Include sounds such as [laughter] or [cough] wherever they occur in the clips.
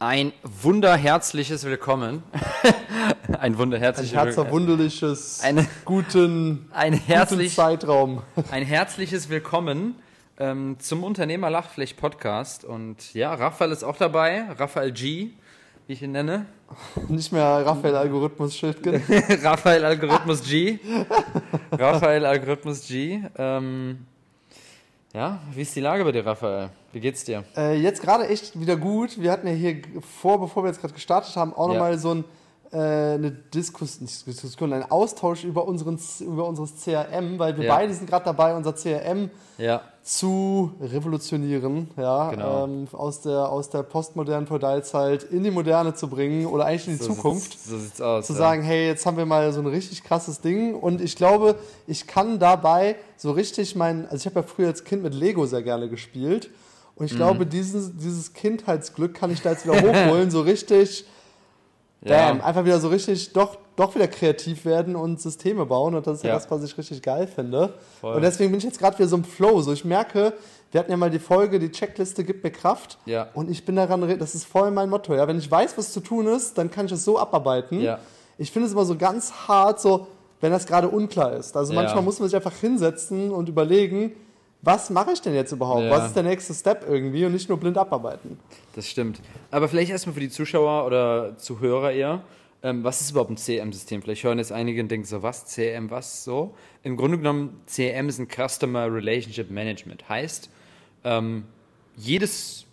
Ein wunderherzliches Willkommen. [laughs] ein wunderherzliches Ein herzerwunderliches, Eine- guten, [laughs] ein guten herzlich, Zeitraum. [laughs] ein herzliches Willkommen ähm, zum Unternehmer Lachfläch Podcast. Und ja, Raphael ist auch dabei. Raphael G, wie ich ihn nenne. Nicht mehr Raphael Algorithmus Schildgen. Raphael Algorithmus G. Raphael Algorithmus G. Ähm, ja, wie ist die Lage bei dir, Raphael? Wie geht's dir? Äh, jetzt gerade echt wieder gut. Wir hatten ja hier vor, bevor wir jetzt gerade gestartet haben, auch Ja. nochmal so ein, eine Diskus nicht Diskussion, einen Austausch über, unseren, über unseres CRM, weil wir Ja. beide sind gerade dabei, unser CRM Ja, zu revolutionieren, ja, Genau. ähm, aus der aus der postmodernen Feudalzeit in die Moderne zu bringen oder eigentlich in die so Zukunft. Sieht's, so sieht's aus. zu ja. sagen, hey, jetzt haben wir mal so ein richtig krasses Ding und ich glaube, ich kann dabei so richtig mein, also ich habe ja früher als Kind mit Lego sehr gerne gespielt und ich glaube, Mhm. dieses, dieses Kindheitsglück kann ich da jetzt wieder hochholen, [laughs] so richtig, bam, Ja. einfach wieder so richtig, doch, doch wieder kreativ werden und Systeme bauen und das ist ja, Ja. das, was ich richtig geil finde. Voll. Und deswegen bin ich jetzt gerade wieder so im Flow, so ich merke, wir hatten ja mal die Folge, die Checkliste gibt mir Kraft. Ja. Und ich bin daran, das ist voll mein Motto. Ja, wenn ich weiß, was zu tun ist, dann kann ich es so abarbeiten. Ja. Ich finde es immer so ganz hart, so, wenn das gerade unklar ist. Also manchmal muss man sich einfach hinsetzen und überlegen, was mache ich denn jetzt überhaupt? Ja. Was ist der nächste Step irgendwie und nicht nur blind abarbeiten. Das stimmt. Aber vielleicht erstmal für die Zuschauer oder Zuhörer eher. Ähm, was ist überhaupt ein CRM-System? Vielleicht hören jetzt einige und denken so, was? CRM, was? So. Im Grunde genommen, CRM ist ein Customer Relationship Management. Heißt, ähm, jedes,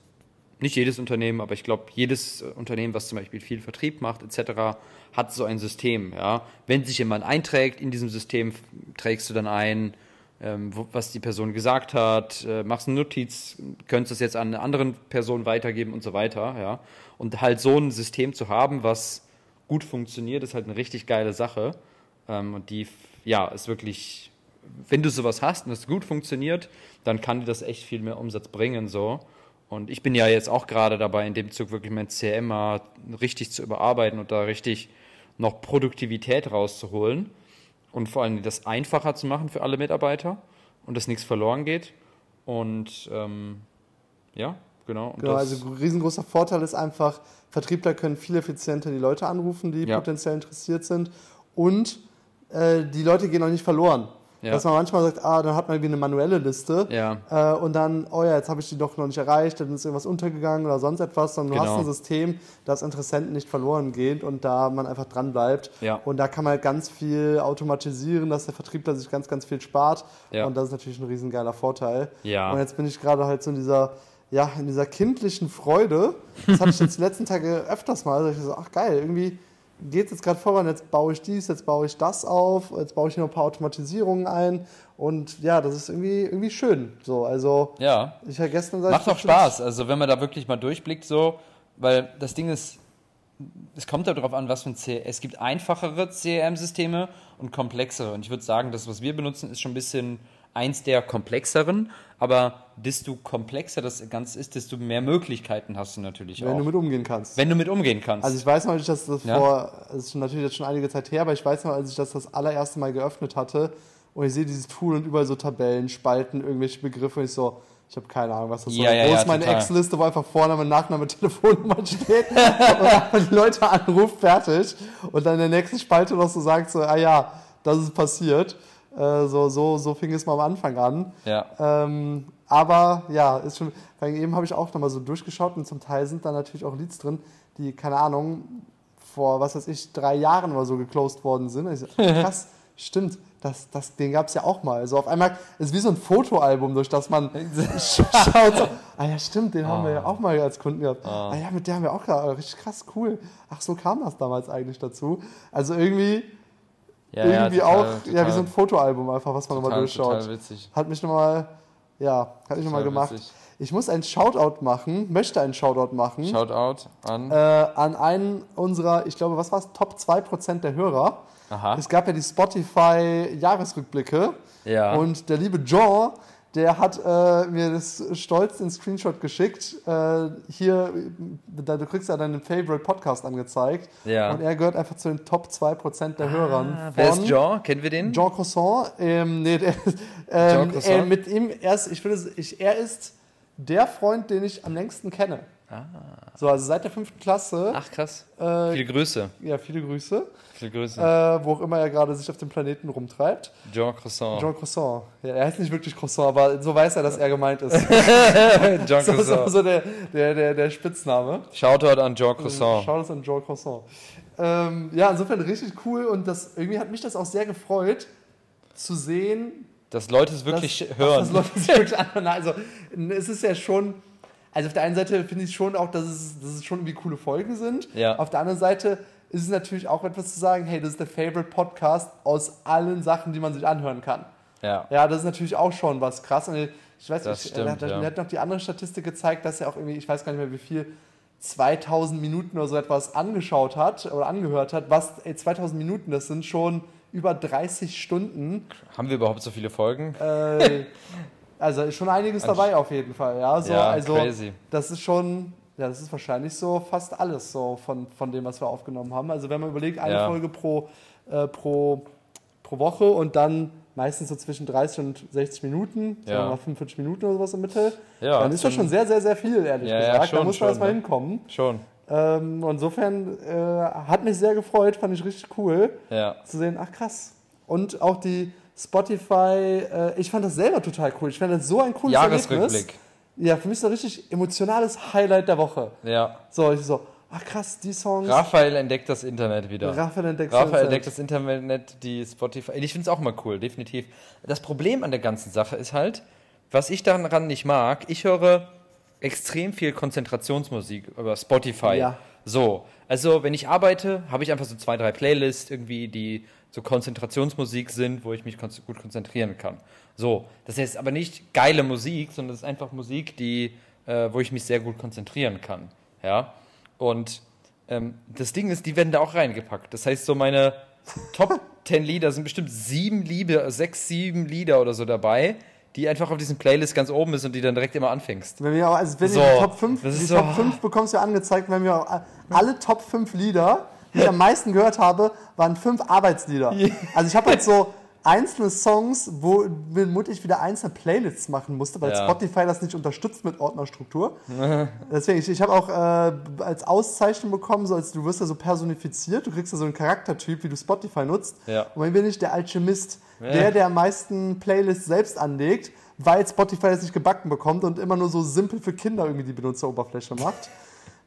nicht jedes Unternehmen, aber ich glaube, jedes Unternehmen, was zum Beispiel viel Vertrieb macht, etc., hat so ein System. Ja? Wenn sich jemand einträgt in diesem System, trägst du dann ein, was die Person gesagt hat, äh, machst eine Notiz, könntest es jetzt an eine andere Person weitergeben und so weiter. Ja? Und halt so ein System zu haben, was gut funktioniert, ist halt eine richtig geile Sache. Ähm, und die, ja, ist wirklich, wenn du sowas hast und es gut funktioniert, dann kann dir das echt viel mehr Umsatz bringen. So. Und ich bin ja jetzt auch gerade dabei, in dem Zug wirklich mein CRM mal richtig zu überarbeiten und da richtig noch Produktivität rauszuholen und vor allem das einfacher zu machen für alle Mitarbeiter und dass nichts verloren geht. Und ähm, ja, genau. Und Genau, also ein riesengroßer Vorteil ist einfach, Vertriebler können viel effizienter die Leute anrufen, die Ja. potenziell interessiert sind. Und äh, die Leute gehen auch nicht verloren. Ja. Dass man manchmal sagt, ah, dann hat man irgendwie eine manuelle Liste. ja, Äh, und dann, oh ja, jetzt habe ich die doch noch nicht erreicht, dann ist irgendwas untergegangen oder sonst etwas, sondern du Genau. hast ein System, das Interessenten nicht verloren geht und da man einfach dran bleibt. Ja. Und da kann man halt ganz viel automatisieren, dass der Vertriebler sich ganz, ganz viel spart. Ja. Und das ist natürlich ein riesengeiler Vorteil. Ja. Und jetzt bin ich gerade halt so in dieser, ja, in dieser kindlichen Freude. Das hatte ich jetzt die letzten Tage öfters mal. Da ich so, ach geil, irgendwie geht es jetzt gerade voran. Jetzt baue ich dies, jetzt baue ich das auf, jetzt baue ich hier noch ein paar Automatisierungen ein. Und ja, das ist irgendwie, irgendwie schön. So, also ja. ich habe gestern sag Macht auch Spaß, also wenn man da wirklich mal durchblickt, so, weil das Ding ist, es kommt darauf an, was für ein CRM. Es gibt einfachere CRM-Systeme und komplexere. Und ich würde sagen, das, was wir benutzen, ist schon ein bisschen eins der komplexeren. Aber desto komplexer das Ganze ist, desto mehr Möglichkeiten hast du natürlich Wenn auch. du mit umgehen kannst. wenn du mit umgehen kannst. Also ich weiß noch nicht, dass das Ja. vor, das ist natürlich jetzt schon einige Zeit her, aber ich weiß noch, als ich das das allererste Mal geöffnet hatte und ich sehe dieses Tool und überall so Tabellen, Spalten, irgendwelche Begriffe und ich so, ich habe keine Ahnung, was das Ja, soll. ja, Wo ja, ist meine. Excel-Liste, wo einfach Vorname, Nachname, [laughs] Telefonnummer steht und einfach die Leute anruft, fertig. Und dann in der nächsten Spalte noch so sagt, so, ah ja, das ist passiert. Äh, so, so, so fing es mal am Anfang an. ja. Ähm, aber ja, ist schon, weil eben habe ich auch nochmal so durchgeschaut und zum Teil sind da natürlich auch Leads drin, die, keine Ahnung, vor, was weiß ich, drei Jahren oder so geclosed worden sind. Ich so, [laughs] krass, stimmt, das, das, den gab es ja auch mal. Also auf einmal ist wie so ein Fotoalbum, durch das man sch- [laughs] schaut. So, ah ja, stimmt, den haben wir ja auch mal als Kunden gehabt. Ah, ja, mit der haben wir auch gehabt. Richtig krass, cool. Ach, so kam das damals eigentlich dazu. Also irgendwie, ja, irgendwie ja, total, auch, ja, wie total, so ein Fotoalbum einfach, was man nochmal total, durchschaut. total witzig. Hat mich nochmal, ja, hat mich nochmal Total gemacht. witzig. Ich muss einen Shoutout machen, möchte einen Shoutout machen Shoutout an. äh, an einen unserer, ich glaube, was war es, Top 2% der Hörer. Aha. Es gab ja die Spotify-Jahresrückblicke Ja. und der liebe John, der hat äh, mir das stolz den Screenshot geschickt. Äh, hier, da, du kriegst ja deinen Favorite Podcast angezeigt. Ja. Und er gehört einfach zu den Top 2% der Hörern. Ah, Wer ist Jean? Kennen wir den? Jean Croissant, ähm, nee, der, [laughs] ähm, Jean Croissant? äh, mit ihm, er ist, ich finde, ich, er ist der Freund, den ich am längsten kenne. So, also seit der fünften Klasse. Ach, krass. Äh, Viele Grüße. ja, viele Grüße. Viele Grüße. Äh, wo auch immer er gerade sich auf dem Planeten rumtreibt. Jean Croissant. Jean Croissant. Ja, er heißt nicht wirklich Croissant, aber so weiß er, dass er gemeint ist. [laughs] [laughs] Jean so, so, Croissant. so der, der, der, der Spitzname. Shoutout an Jean Croissant. Schau das an Jean Croissant. Ähm, ja, insofern richtig cool und das, irgendwie hat mich das auch sehr gefreut, zu sehen, Dass Leute es wirklich dass, hören. Dass Leute sich wirklich anhören. Also, es ist ja schon. Also, auf der einen Seite finde ich schon auch, dass es, dass es schon irgendwie coole Folgen sind. Ja. Auf der anderen Seite ist es natürlich auch etwas zu sagen: hey, das ist der Favorite Podcast aus allen Sachen, die man sich anhören kann. ja. Ja, das ist natürlich auch schon was krass. Und ich weiß nicht, stimmt, er hat, ja. er hat noch die andere Statistik gezeigt, dass er auch irgendwie, ich weiß gar nicht mehr wie viel, 2000 Minuten oder so etwas angeschaut hat oder angehört hat. Was, ey, 2000 Minuten, das sind schon über 30 Stunden. Haben wir überhaupt so viele Folgen? Äh, [laughs] also ist schon einiges dabei auf jeden Fall. Ja, so, ja, also crazy. das ist schon, ja, das ist wahrscheinlich so fast alles so von, von dem, was wir aufgenommen haben. Also wenn man überlegt, eine Ja. Folge pro, äh, pro, pro Woche und dann meistens so zwischen 30 und 60 Minuten, sagen Ja. wir mal 45 Minuten oder sowas im Mittel, Ja, dann ist das schon sehr, sehr, sehr viel, ehrlich Ja, ja, gesagt. da schon, muss man erstmal ne? hinkommen. Schon. Ähm, insofern äh, hat mich sehr gefreut, fand ich richtig cool Ja. zu sehen, ach krass. Und auch die Spotify, äh, ich fand das selber total cool. Ich fand das so ein cooles Erlebnis. Jahresrückblick. Ja, für mich so ein richtig emotionales Highlight der Woche. Ja. So, ich so, ach krass, die Songs. Raphael entdeckt das Internet wieder. Raphael entdeckt Raphael das entdeckt das Internet, die Spotify. Ich finde es auch mal cool, definitiv. Das Problem an der ganzen Sache ist halt, was ich daran nicht mag, ich höre extrem viel Konzentrationsmusik über Spotify. Ja. So, also wenn ich arbeite, habe ich einfach so zwei, drei Playlists irgendwie, die so Konzentrationsmusik sind, wo ich mich gut konzentrieren kann. So, das heißt aber nicht geile Musik, sondern das ist einfach Musik, die, äh, wo ich mich sehr gut konzentrieren kann. Ja, und ähm, das Ding ist, die werden da auch reingepackt. Das heißt, so meine [laughs] Top 10 Lieder sind bestimmt sieben Lieder, sechs, sieben Lieder oder so dabei, die einfach auf diesen Playlist ganz oben ist und die dann direkt immer anfängst. Wenn wir auch, also wenn So, die Top 5, das die so- Top 5 bekommst du angezeigt, wenn wir auch alle Top 5 Lieder, die ich am meisten gehört habe, waren fünf Arbeitslieder. Also ich habe halt so einzelne Songs, wo ich wieder einzelne Playlists machen musste, weil Ja. Spotify das nicht unterstützt mit Ordnerstruktur. [laughs] Deswegen, ich, ich habe auch äh, als Auszeichnung bekommen, so als du wirst ja so personifiziert, du kriegst ja so einen Charaktertyp, wie du Spotify nutzt. Ja. Und dann bin ich der Alchemist, Ja. der, der am meisten Playlists selbst anlegt, weil Spotify das nicht gebacken bekommt und immer nur so simpel für Kinder irgendwie die Benutzeroberfläche macht. [laughs]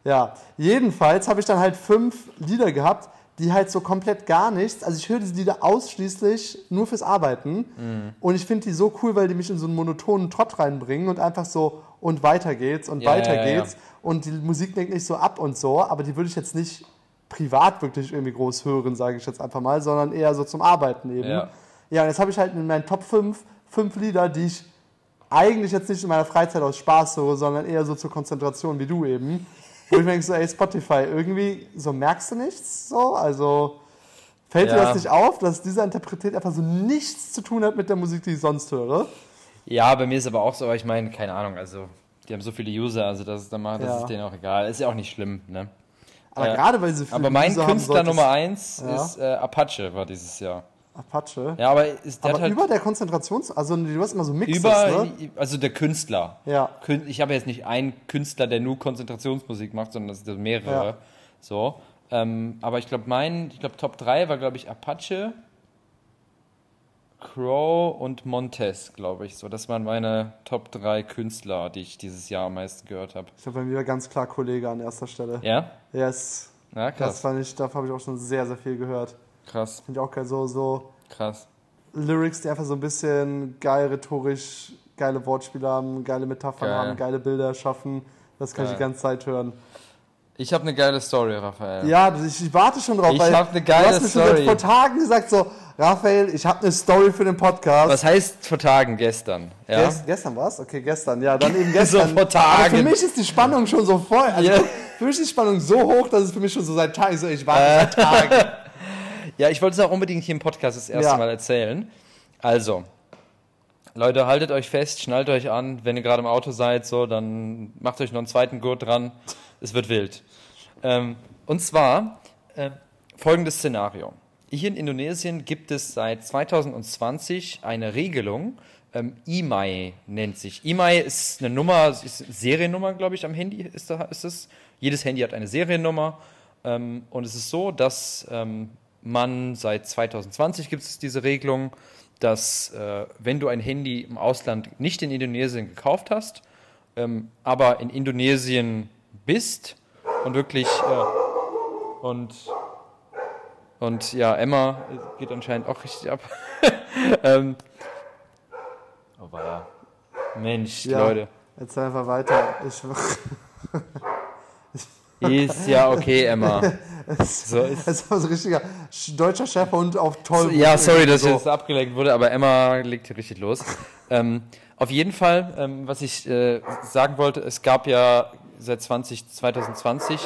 Ja, jedenfalls habe ich dann halt fünf Lieder gehabt, die halt so komplett gar nichts. Also ich höre diese Lieder ausschließlich nur fürs Arbeiten Mhm. und ich finde die so cool, weil die mich in so einen monotonen Trott reinbringen und einfach so und weiter geht's und Ja, weiter ja, ja. geht's und die Musik lenkt nicht so ab und so, aber die würde ich jetzt nicht privat wirklich irgendwie groß hören, sage ich jetzt einfach mal, sondern eher so zum Arbeiten eben. Ja. Ja, und jetzt habe ich halt in meinen Top 5 fünf Lieder, die ich eigentlich jetzt nicht in meiner Freizeit aus Spaß höre, sondern eher so zur Konzentration wie du eben. Wo ich mir denke, so, ey, Spotify, irgendwie, so merkst du nichts, so, also fällt dir Ja. das nicht auf, dass dieser Interpretät einfach so nichts zu tun hat mit der Musik, die ich sonst höre? Ja, bei mir ist aber auch so, aber ich meine, keine Ahnung, also die haben so viele User, also das ist, dann mal, das Ja. ist denen auch egal. Ist ja auch nicht schlimm, ne? Aber Ja. gerade weil sie viele Aber mein User Künstler Nummer eins Ja. ist äh, Apache, war dieses Jahr. Apache. Ja, aber ist, der Aber halt über der Konzentrations-, also du hast immer so Mixes, über, ne? also der Künstler. Ja. Ich habe jetzt nicht einen Künstler, der nur Konzentrationsmusik macht, sondern das sind mehrere. Ja. So. Ähm, aber ich glaube, mein, ich glaube, Top 3 war, glaube ich, Apache, Crow und Montez, glaube ich. So, das waren meine Top 3 Künstler, die ich dieses Jahr am meisten gehört habe. Ich glaube, bei mir war ganz klar Kollege an erster Stelle. Ja? Yes. Ja, Das krass. fand ich, davon habe ich auch schon sehr, sehr viel gehört. Krass, Finde ich auch geil, so, so krass. Lyrics, die einfach so ein bisschen geil rhetorisch, geile Wortspiele haben, geile Metaphern Geil. haben, geile Bilder schaffen. Das kann ich Geil. die ganze Zeit hören. Ich habe eine geile Story, Raphael. Ja, ich, ich warte schon drauf. Ich weil hab eine geile Du hast mir schon Story. seit vor Tagen gesagt, so, Raphael, ich habe eine Story für den Podcast. Was heißt vor Tagen, gestern? Ja? Gest, gestern war's? Okay, gestern. Ja, dann eben [laughs] gestern. So vor Aber Tagen. für mich ist die Spannung schon so voll. Also Ja. Für mich ist die Spannung so hoch, dass es für mich schon so seit Tagen so, ich warte Äh. seit Tagen. [laughs] Ja, ich wollte es auch unbedingt hier im Podcast das erste Ja. Mal erzählen. Also, Leute, haltet euch fest, schnallt euch an. Wenn ihr gerade im Auto seid, so, dann macht euch noch einen zweiten Gurt dran. Es wird wild. Ähm, und zwar äh, folgendes Szenario. Hier in Indonesien gibt es seit 2020 eine Regelung, Ähm, EMI nennt sich. EMI ist eine Nummer, ist eine Seriennummer, glaube ich, am Handy ist, da, ist es. Jedes Handy hat eine Seriennummer. Ähm, und es ist so, dass ähm, man seit 2020 gibt es diese Regelung, dass äh, wenn du ein Handy im Ausland nicht in Indonesien gekauft hast, ähm, aber in Indonesien bist und wirklich äh, und und ja, Emma geht anscheinend auch richtig ab. [laughs] ähm, oh, ja. Mensch, Ja. Leute. Jetzt einfach weiter. Ich, Ist ja okay, Emma. [laughs] So ist [laughs] das ist so ein richtiger sch- deutscher Chefhund auf toll. Ja, sorry, dass ich so. jetzt abgelenkt wurde, aber Emma legt hier richtig los. ähm, auf jeden Fall, ähm, was ich äh, sagen wollte, es gab ja seit 20, 2020.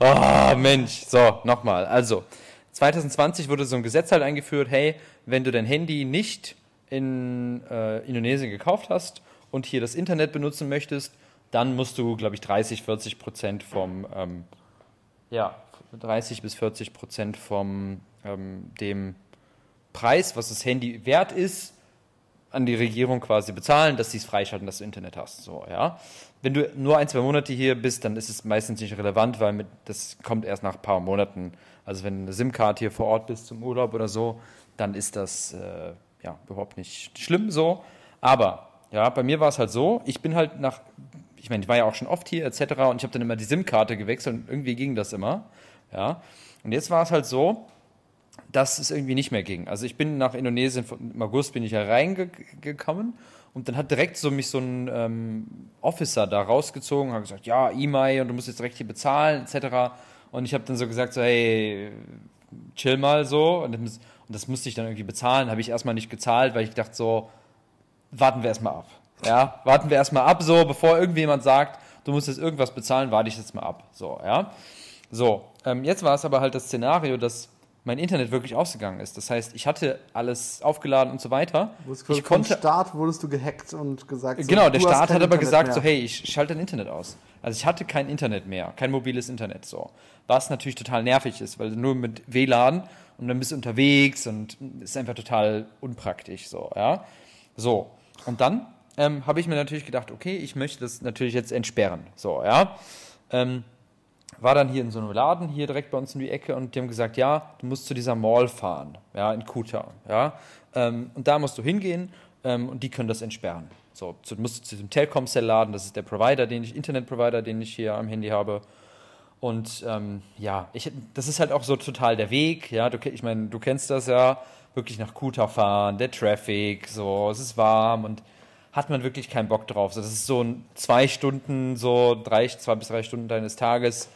oh, Mensch, so, nochmal. Also, 2020 wurde so ein Gesetz halt eingeführt, hey, wenn du dein Handy nicht in äh, Indonesien gekauft hast und hier das Internet benutzen möchtest, dann musst du, glaube ich, 30, 40 Prozent vom ähm, ja, 30 bis 40 Prozent vom ähm, dem Preis, was das Handy wert ist, an die Regierung quasi bezahlen, dass sie es freischalten, dass du Internet hast. So, ja. Wenn du nur ein, zwei Monate hier bist, dann ist es meistens nicht relevant, weil mit, das kommt erst nach ein paar Monaten. Also wenn du eine SIM-Card hier vor Ort bist zum Urlaub oder so, dann ist das äh, ja überhaupt nicht schlimm so. Aber ja, bei mir war es halt so, ich bin halt nach, ich meine, ich war ja auch schon oft hier etc. und ich habe dann immer die SIM-Karte gewechselt und irgendwie ging das immer. Ja. Und jetzt war es halt so, dass es irgendwie nicht mehr ging. Also ich bin nach Indonesien, im August bin ich ja reingekommen und dann hat direkt so mich so ein ähm, Officer da rausgezogen, hat gesagt, ja, E-Mail und du musst jetzt direkt hier bezahlen, etc. Und ich habe dann so gesagt, so, hey, chill mal so. Und das, und das musste ich dann irgendwie bezahlen, habe ich erstmal nicht gezahlt, weil ich dachte so, warten wir erstmal ab. Ja, warten wir erstmal ab, so, bevor irgendjemand sagt, du musst jetzt irgendwas bezahlen, warte ich jetzt mal ab. So, ja. So, ähm, jetzt war es aber halt das Szenario, dass mein Internet wirklich ausgegangen ist. Das heißt, ich hatte alles aufgeladen und so weiter. Ich ich vom konnte Start wurdest du gehackt und gesagt. so, Genau, der Staat hat aber Internet gesagt, mehr. so, hey, ich schalte dein Internet aus. Also ich hatte kein Internet mehr, kein mobiles Internet so. Was natürlich total nervig ist, weil du nur mit WLAN und dann bist du unterwegs und ist einfach total unpraktisch so, ja. So, und dann ähm, habe ich mir natürlich gedacht, okay, ich möchte das natürlich jetzt entsperren, so, ja. Ähm, war dann hier in so einem Laden, hier direkt bei uns in die Ecke und die haben gesagt, ja, du musst zu dieser Mall fahren, ja, in Kuta, ja, ähm, und da musst du hingehen ähm, und die können das entsperren. So, du musst zu diesem Telkomcell-Laden, das ist der Provider, den ich, Internetprovider, den ich hier am Handy habe. Und ähm, ja, ich, das ist halt auch so total der Weg, ja, du, ich meine, du kennst das ja, wirklich nach Kuta fahren, der Traffic, so, es ist warm und hat man wirklich keinen Bock drauf. Das ist so ein zwei Stunden, so drei, zwei bis drei Stunden deines Tages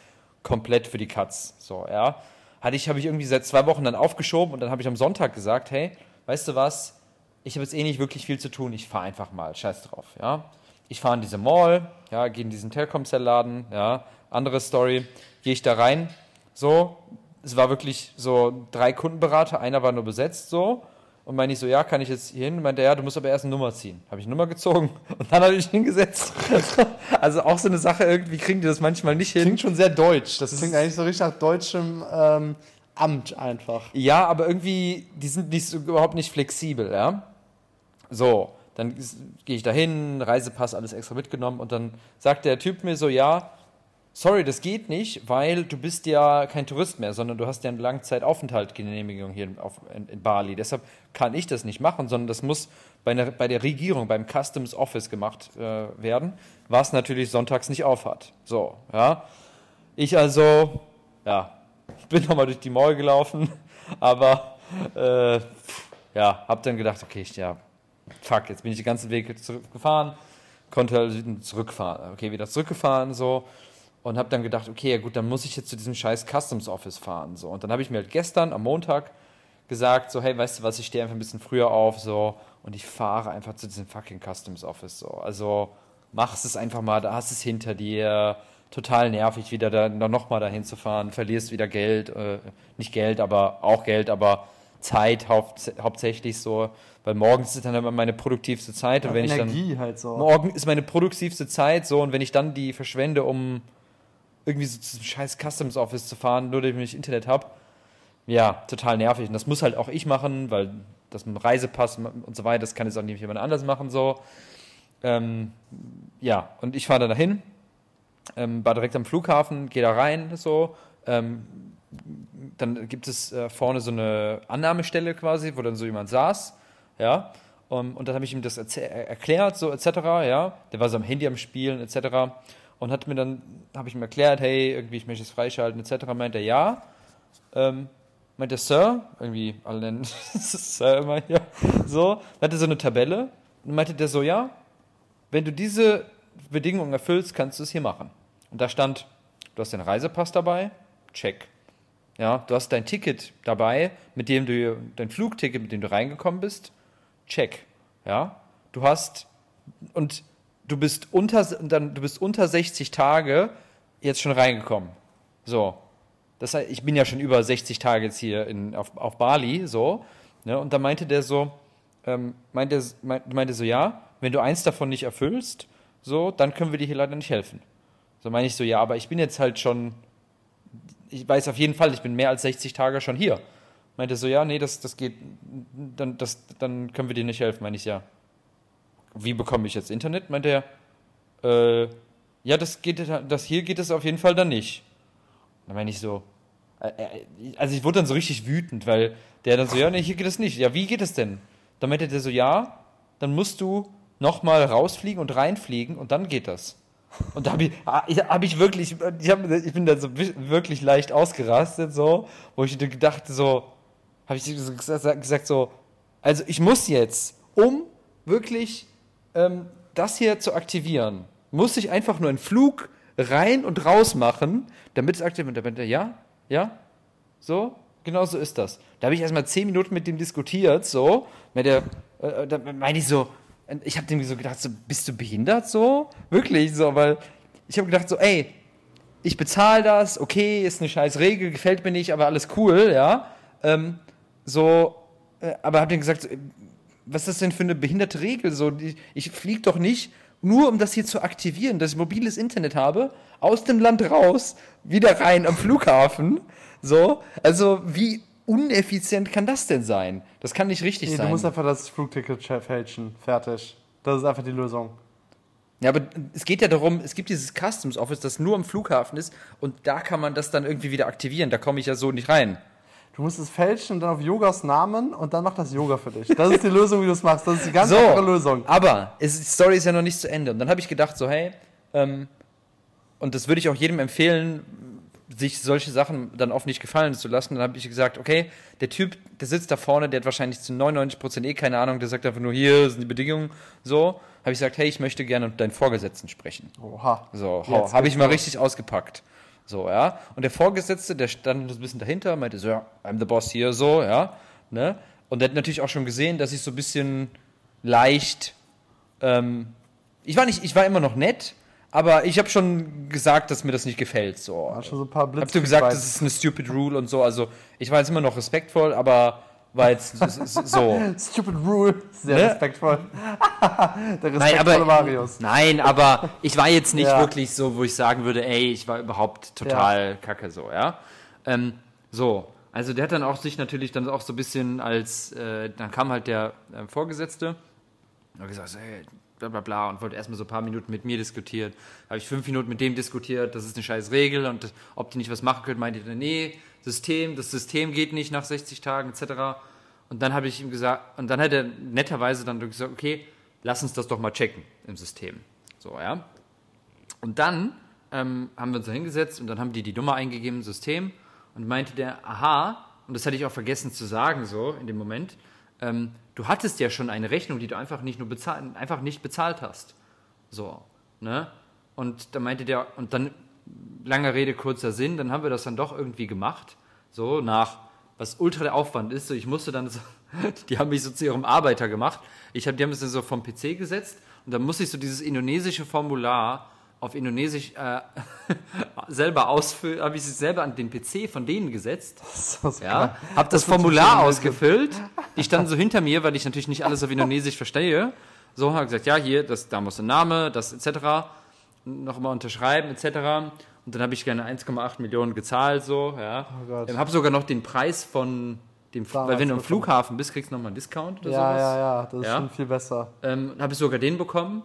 komplett für die Katz. So, ja. Hatte ich, habe ich irgendwie seit zwei Wochen dann aufgeschoben und dann habe ich am Sonntag gesagt, hey, weißt du was? Ich habe jetzt eh nicht wirklich viel zu tun, ich fahre einfach mal, scheiß drauf, ja. Ich fahre in diese Mall, ja, gehe in diesen Telekom-Cell-Laden, ja, andere Story, gehe ich da rein, so, es war wirklich so drei Kundenberater, einer war nur besetzt, so, und meine ich so, ja, kann ich jetzt hier hin? Meinte er, ja, du musst aber erst eine Nummer ziehen. Habe ich eine Nummer gezogen [laughs] und dann habe ich hingesetzt. [laughs] Also auch so eine Sache, irgendwie kriegen die das manchmal nicht hin. Klingt schon sehr deutsch. Das klingt eigentlich so richtig nach deutschem ähm, Amt einfach. Ja, aber irgendwie, die sind nicht so, überhaupt nicht flexibel, ja. So, dann gehe ich da hin, Reisepass, alles extra mitgenommen und dann sagt der Typ mir so, ja, sorry, das geht nicht, weil du bist ja kein Tourist mehr, sondern du hast ja eine Langzeitaufenthaltgenehmigung hier auf, in, in Bali. Deshalb kann ich das nicht machen, sondern das muss bei, einer, bei der Regierung, beim Customs Office gemacht äh, werden, was natürlich sonntags nicht aufhat. So, ja. Ich also, ja, bin [laughs] nochmal durch die Mall gelaufen, [laughs] aber äh, ja, hab dann gedacht, okay, ich, ja, fuck, jetzt bin ich den ganzen Weg zurückgefahren, konnte halt zurückfahren, okay, wieder zurückgefahren, so, und hab dann gedacht, okay, ja gut, dann muss ich jetzt zu diesem scheiß Customs Office fahren, so, und dann habe ich mir halt gestern am Montag gesagt, so, hey, weißt du was, ich stehe einfach ein bisschen früher auf, so, und ich fahre einfach zu diesem fucking Customs Office, so, also, machst es einfach mal, da hast es hinter dir, total nervig, wieder da nochmal dahin zu fahren, verlierst wieder Geld, äh, nicht Geld, aber auch Geld, aber Zeit haupt, hauptsächlich so, weil morgens ist dann immer meine produktivste Zeit und wenn ich dann Energie halt so. morgen ist meine produktivste Zeit so und wenn ich dann die verschwende, um irgendwie so zum scheiß Customs Office zu fahren, nur damit ich Internet habe, ja, total nervig. Und das muss halt auch ich machen, weil das mit dem Reisepass und so weiter, das kann jetzt auch nicht jemand anders machen, so. Ähm, ja, und ich fahre da dahin, ähm, war direkt am Flughafen, gehe da rein, so. Ähm, dann gibt es äh, vorne so eine Annahmestelle quasi, wo dann so jemand saß, ja. Um, und dann habe ich ihm das erklärt, so etc., ja. Der war so am Handy am Spielen, etc. Und hat mir dann, habe ich ihm erklärt, hey, irgendwie, ich möchte es freischalten, etc. Meint er, ja. Ähm, meint der Sir, irgendwie, alle nennen [laughs] Sir immer hier, so. Dann hat er so eine Tabelle und meinte der so, ja, wenn du diese Bedingungen erfüllst, kannst du es hier machen. Und da stand, du hast den Reisepass dabei, check. Ja, du hast dein Ticket dabei, mit dem du, dein Flugticket, mit dem du reingekommen bist, check. Ja, du hast, und du bist unter, dann, du bist unter 60 Tage jetzt schon reingekommen. So. Das heißt, ich bin ja schon über 60 Tage jetzt hier in, auf, auf Bali, so. Ne? Und da meinte der so, ähm, meinte, meinte so, ja, wenn du eins davon nicht erfüllst, so, dann können wir dir hier leider nicht helfen. So meine ich so, ja, aber ich bin jetzt halt schon, ich weiß auf jeden Fall, ich bin mehr als 60 Tage schon hier. Meinte so, ja, nee, das, das geht, dann, das, dann können wir dir nicht helfen. Meine ich, ja. Wie bekomme ich jetzt Internet? Meinte er, äh, ja, das geht, das hier geht es auf jeden Fall dann nicht. Dann meine ich so, äh, äh, also ich wurde dann so richtig wütend, weil der dann so, ja, nee, hier geht es nicht. Ja, wie geht es denn? Dann meinte der so, ja, dann musst du nochmal rausfliegen und reinfliegen und dann geht das. Und da habe ich, ah, hab ich wirklich, ich, hab, ich bin da so wirklich leicht ausgerastet, so, wo ich gedacht, so, habe ich gesagt, so, also ich muss jetzt, um wirklich ähm, das hier zu aktivieren, muss ich einfach nur einen Flug rein und raus machen, damit es aktiv wird. Ja, ja, so, genau so ist das. Da habe ich erstmal zehn Minuten mit dem diskutiert, so, mit der, äh, da meine ich so, ich habe dem so gedacht, so, bist du behindert so? Wirklich so, weil ich habe gedacht so, ey, ich bezahle das, okay, ist eine scheiß Regel, gefällt mir nicht, aber alles cool, ja. Ähm, so, äh, aber habe dem gesagt, so, was ist das denn für eine behinderte Regel? So, ich, ich fliege doch nicht nur, um das hier zu aktivieren, dass ich mobiles Internet habe, aus dem Land raus, wieder rein am Flughafen. So, also wie uneffizient kann das denn sein? Das kann nicht richtig nee, sein. Du musst einfach das Flugticket fälschen. Fertig. Das ist einfach die Lösung. Ja, aber es geht ja darum, es gibt dieses Customs Office, das nur am Flughafen ist und da kann man das dann irgendwie wieder aktivieren. Da komme ich ja so nicht rein. Du musst es fälschen und dann auf Yogas Namen und dann macht das Yoga für dich. Das ist die Lösung, wie du es machst. Das ist die ganz so, einfache Lösung. Aber es, die Story ist ja noch nicht zu Ende. Und dann habe ich gedacht, so, hey, ähm, und das würde ich auch jedem empfehlen, sich solche Sachen dann oft nicht gefallen zu lassen. Dann habe ich gesagt, okay, der Typ, der sitzt da vorne, der hat wahrscheinlich zu 99% eh keine Ahnung, der sagt einfach nur, hier sind die Bedingungen, so. Habe ich gesagt, hey, ich möchte gerne mit deinen Vorgesetzten sprechen. Oha. So, habe ich mal richtig ausgepackt. So, ja. Und der Vorgesetzte, der stand ein bisschen dahinter, meinte so, ja, I'm the boss hier, so, ja. Ne? Und der hat natürlich auch schon gesehen, dass ich so ein bisschen leicht, ähm, ich war nicht, ich war immer noch nett, aber ich habe schon gesagt, dass mir das nicht gefällt. So. War schon so ein paar Blitz Hab du gesagt, das ist eine stupid rule und so. Also ich war jetzt immer noch respektvoll, aber war jetzt so. [laughs] stupid rule, sehr ne? respektvoll. [laughs] Der respektvolle nein, aber, Marius. Nein, aber ich war jetzt nicht ja. wirklich so, wo ich sagen würde, ey, ich war überhaupt total ja. kacke so, ja. Ähm, so, also der hat dann auch sich natürlich dann auch so ein bisschen als, äh, dann kam halt der äh, Vorgesetzte und hat gesagt, ey, bla bla bla und wollte erstmal so ein paar Minuten mit mir diskutieren. Habe ich fünf Minuten mit dem diskutiert, das ist eine scheiß Regel und ob die nicht was machen können, meinte er, nee, System, das System geht nicht nach 60 Tagen etc. Und dann habe ich ihm gesagt, und dann hat er netterweise dann gesagt, okay, lass uns das doch mal checken im System. So, ja. Und dann ähm, haben wir uns da hingesetzt und dann haben die die Nummer eingegeben im System und meinte der, aha, und das hatte ich auch vergessen zu sagen so in dem Moment, ähm, du hattest ja schon eine Rechnung, die du einfach nicht nur bezahlt, einfach nicht bezahlt hast. So, ne? Und da meinte der, und dann, lange Rede, kurzer Sinn, dann haben wir das dann doch irgendwie gemacht. So, nach, was ultra der Aufwand ist. So, ich musste dann, so, [laughs] die haben mich so zu ihrem Arbeiter gemacht. Ich hab, die haben es dann so vom PC gesetzt und dann musste ich so dieses indonesische Formular auf Indonesisch äh, [laughs] selber ausfüllen, habe ich es selber an den PC von denen gesetzt. Das ja, habe das, das Formular ausgefüllt. Die standen so hinter mir, weil ich natürlich nicht alles auf Indonesisch verstehe. So habe ich gesagt, ja, hier, das, da muss ein Name, das etc. Nochmal unterschreiben etc. Und dann habe ich gerne 1,8 Millionen gezahlt, so, ja. Oh habe sogar noch den Preis von dem, Damals weil wenn du am. Flughafen bist, kriegst du nochmal einen Discount oder Ja, sowas. ja, ja, das ist Ja. schon viel besser. Ähm, habe ich sogar den bekommen